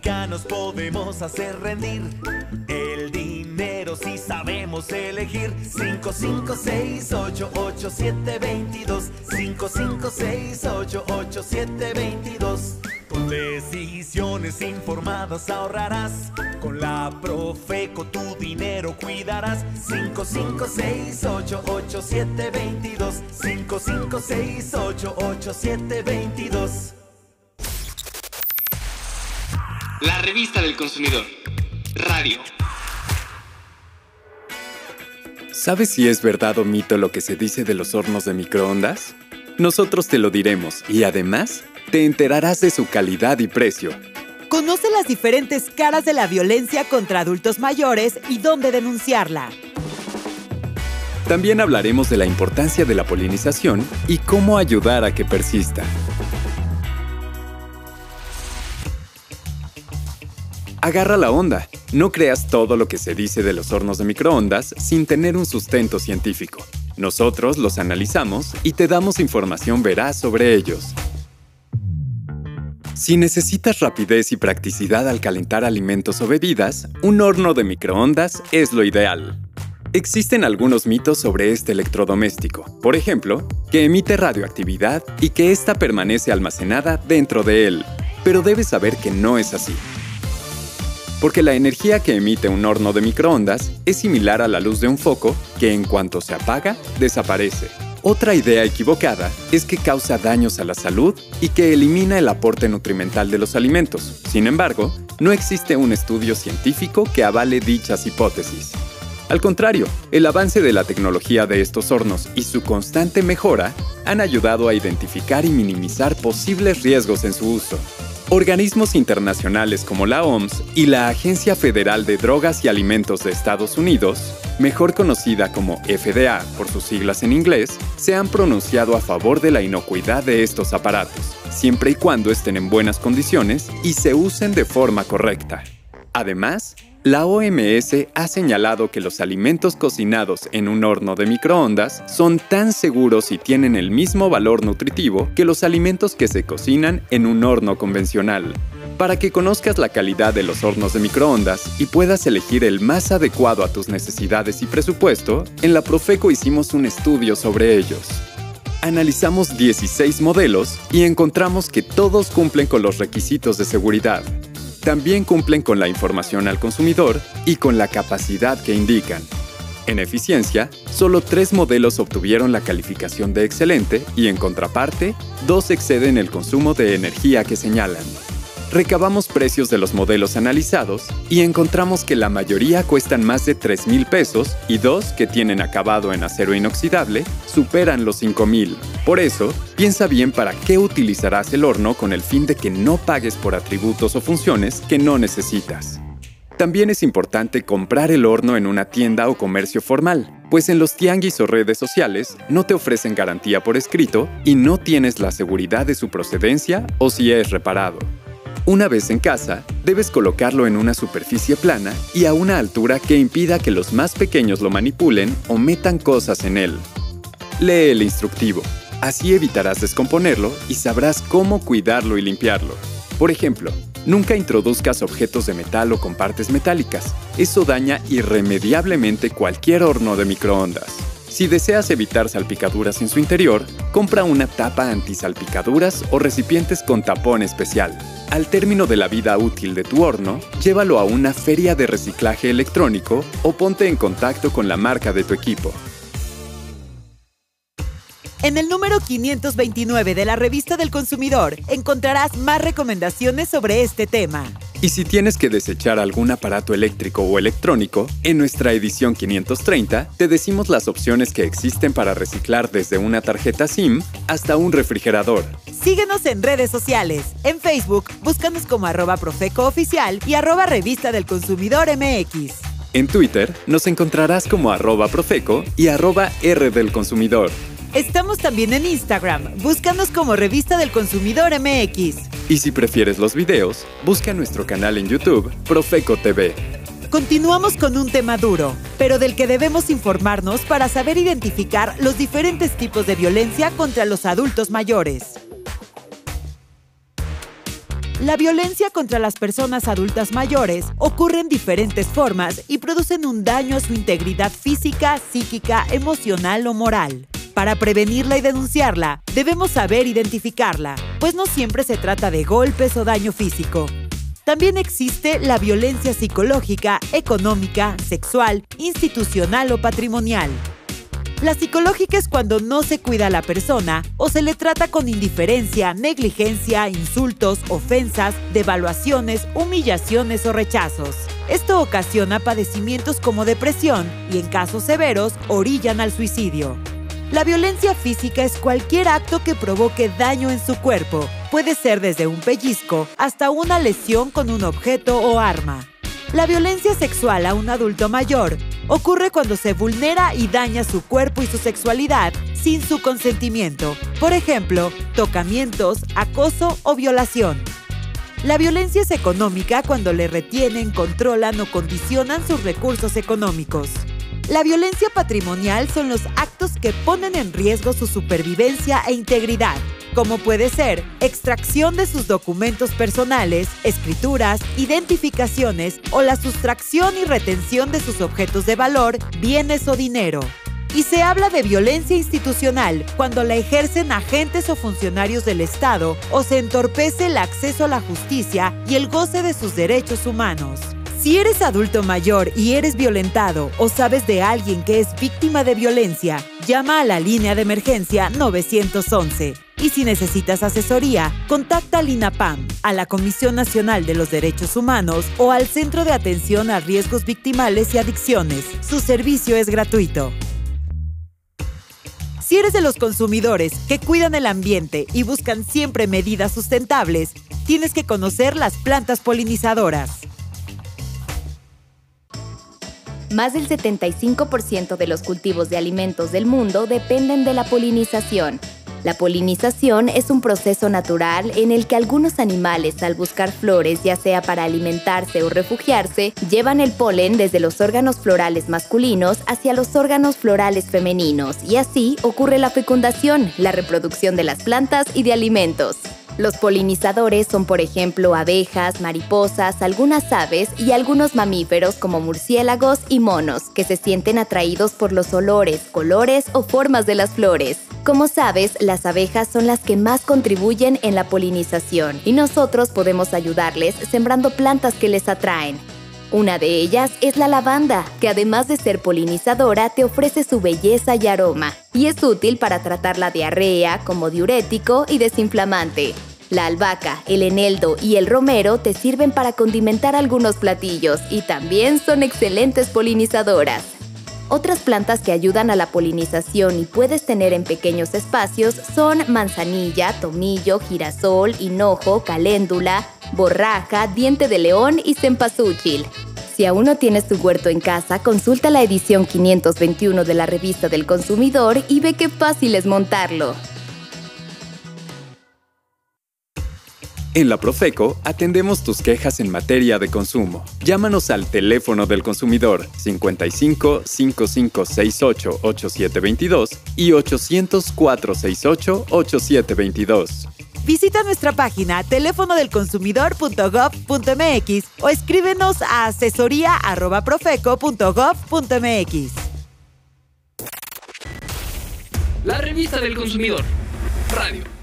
mexicanos podemos hacer rendir el dinero si sabemos elegir 55688722 55688722 con decisiones informadas ahorrarás. Con la Profeco tu dinero cuidarás. 55688722. 55688722. La revista del consumidor. Radio. ¿Sabes si es verdad o mito lo que se dice de los hornos de microondas? Nosotros te lo diremos y además te enterarás de su calidad y precio. Conoce las diferentes caras de la violencia contra adultos mayores y dónde denunciarla. También hablaremos de la importancia de la polinización y cómo ayudar a que persista. Agarra la onda. No creas todo lo que se dice de los hornos de microondas sin tener un sustento científico. Nosotros los analizamos y te damos información veraz sobre ellos. Si necesitas rapidez y practicidad al calentar alimentos o bebidas, un horno de microondas es lo ideal. Existen algunos mitos sobre este electrodoméstico, por ejemplo, que emite radioactividad y que ésta permanece almacenada dentro de él, pero debes saber que no es así. Porque la energía que emite un horno de microondas es similar a la luz de un foco que en cuanto se apaga, desaparece. Otra idea equivocada es que causa daños a la salud y que elimina el aporte nutrimental de los alimentos. Sin embargo, no existe un estudio científico que avale dichas hipótesis. Al contrario, el avance de la tecnología de estos hornos y su constante mejora han ayudado a identificar y minimizar posibles riesgos en su uso. Organismos internacionales como la OMS y la Agencia Federal de Drogas y Alimentos de Estados Unidos, mejor conocida como FDA por sus siglas en inglés, se han pronunciado a favor de la inocuidad de estos aparatos, siempre y cuando estén en buenas condiciones y se usen de forma correcta. Además, la OMS ha señalado que los alimentos cocinados en un horno de microondas son tan seguros y tienen el mismo valor nutritivo que los alimentos que se cocinan en un horno convencional. Para que conozcas la calidad de los hornos de microondas y puedas elegir el más adecuado a tus necesidades y presupuesto, en la Profeco hicimos un estudio sobre ellos. Analizamos 16 modelos y encontramos que todos cumplen con los requisitos de seguridad también cumplen con la información al consumidor y con la capacidad que indican. En eficiencia, solo tres modelos obtuvieron la calificación de excelente y en contraparte, dos exceden el consumo de energía que señalan. Recabamos precios de los modelos analizados y encontramos que la mayoría cuestan más de 3 mil pesos y dos que tienen acabado en acero inoxidable superan los 5 mil. Por eso, piensa bien para qué utilizarás el horno con el fin de que no pagues por atributos o funciones que no necesitas. También es importante comprar el horno en una tienda o comercio formal, pues en los tianguis o redes sociales no te ofrecen garantía por escrito y no tienes la seguridad de su procedencia o si es reparado. Una vez en casa, debes colocarlo en una superficie plana y a una altura que impida que los más pequeños lo manipulen o metan cosas en él. Lee el instructivo, así evitarás descomponerlo y sabrás cómo cuidarlo y limpiarlo. Por ejemplo, nunca introduzcas objetos de metal o con partes metálicas, eso daña irremediablemente cualquier horno de microondas. Si deseas evitar salpicaduras en su interior, compra una tapa antisalpicaduras o recipientes con tapón especial. Al término de la vida útil de tu horno, llévalo a una feria de reciclaje electrónico o ponte en contacto con la marca de tu equipo. En el número 529 de la revista del consumidor encontrarás más recomendaciones sobre este tema. Y si tienes que desechar algún aparato eléctrico o electrónico, en nuestra edición 530 te decimos las opciones que existen para reciclar desde una tarjeta SIM hasta un refrigerador. Síguenos en redes sociales. En Facebook, búscanos como arroba Profeco Oficial y arroba Revista del Consumidor MX. En Twitter nos encontrarás como arroba Profeco y arroba R del Consumidor. Estamos también en Instagram. Búscanos como Revista del Consumidor MX. Y si prefieres los videos, busca nuestro canal en YouTube, Profeco TV. Continuamos con un tema duro, pero del que debemos informarnos para saber identificar los diferentes tipos de violencia contra los adultos mayores. La violencia contra las personas adultas mayores ocurre en diferentes formas y producen un daño a su integridad física, psíquica, emocional o moral. Para prevenirla y denunciarla, debemos saber identificarla, pues no siempre se trata de golpes o daño físico. También existe la violencia psicológica, económica, sexual, institucional o patrimonial. La psicológica es cuando no se cuida a la persona o se le trata con indiferencia, negligencia, insultos, ofensas, devaluaciones, humillaciones o rechazos. Esto ocasiona padecimientos como depresión y en casos severos orillan al suicidio. La violencia física es cualquier acto que provoque daño en su cuerpo. Puede ser desde un pellizco hasta una lesión con un objeto o arma. La violencia sexual a un adulto mayor ocurre cuando se vulnera y daña su cuerpo y su sexualidad sin su consentimiento. Por ejemplo, tocamientos, acoso o violación. La violencia es económica cuando le retienen, controlan o condicionan sus recursos económicos. La violencia patrimonial son los actos que ponen en riesgo su supervivencia e integridad, como puede ser extracción de sus documentos personales, escrituras, identificaciones o la sustracción y retención de sus objetos de valor, bienes o dinero. Y se habla de violencia institucional cuando la ejercen agentes o funcionarios del Estado o se entorpece el acceso a la justicia y el goce de sus derechos humanos. Si eres adulto mayor y eres violentado o sabes de alguien que es víctima de violencia, llama a la línea de emergencia 911. Y si necesitas asesoría, contacta al INAPAM, a la Comisión Nacional de los Derechos Humanos o al Centro de Atención a Riesgos Victimales y Adicciones. Su servicio es gratuito. Si eres de los consumidores que cuidan el ambiente y buscan siempre medidas sustentables, tienes que conocer las plantas polinizadoras. Más del 75% de los cultivos de alimentos del mundo dependen de la polinización. La polinización es un proceso natural en el que algunos animales al buscar flores, ya sea para alimentarse o refugiarse, llevan el polen desde los órganos florales masculinos hacia los órganos florales femeninos y así ocurre la fecundación, la reproducción de las plantas y de alimentos. Los polinizadores son, por ejemplo, abejas, mariposas, algunas aves y algunos mamíferos como murciélagos y monos, que se sienten atraídos por los olores, colores o formas de las flores. Como sabes, las abejas son las que más contribuyen en la polinización y nosotros podemos ayudarles sembrando plantas que les atraen. Una de ellas es la lavanda, que además de ser polinizadora te ofrece su belleza y aroma, y es útil para tratar la diarrea como diurético y desinflamante. La albahaca, el eneldo y el romero te sirven para condimentar algunos platillos y también son excelentes polinizadoras. Otras plantas que ayudan a la polinización y puedes tener en pequeños espacios son manzanilla, tomillo, girasol, hinojo, caléndula, borraja, diente de león y cempasúchil. Si aún no tienes tu huerto en casa, consulta la edición 521 de la revista del consumidor y ve qué fácil es montarlo. En la Profeco atendemos tus quejas en materia de consumo. Llámanos al teléfono del consumidor 55 5568 8722 y 800 468 8722. Visita nuestra página teléfonodelconsumidor.gov.mx o escríbenos a asesoría@profeco.gov.mx. La revista del consumidor. Radio.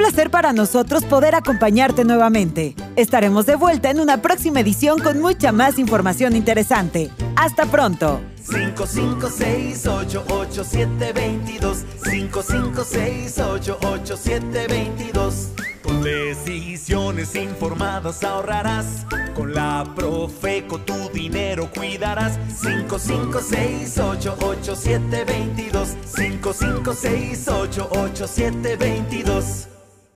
Placer para nosotros poder acompañarte nuevamente. Estaremos de vuelta en una próxima edición con mucha más información interesante. Hasta pronto. 55688722 55688722 Con decisiones informadas ahorrarás Con la Profeco tu dinero cuidarás. 55688722. 55688722.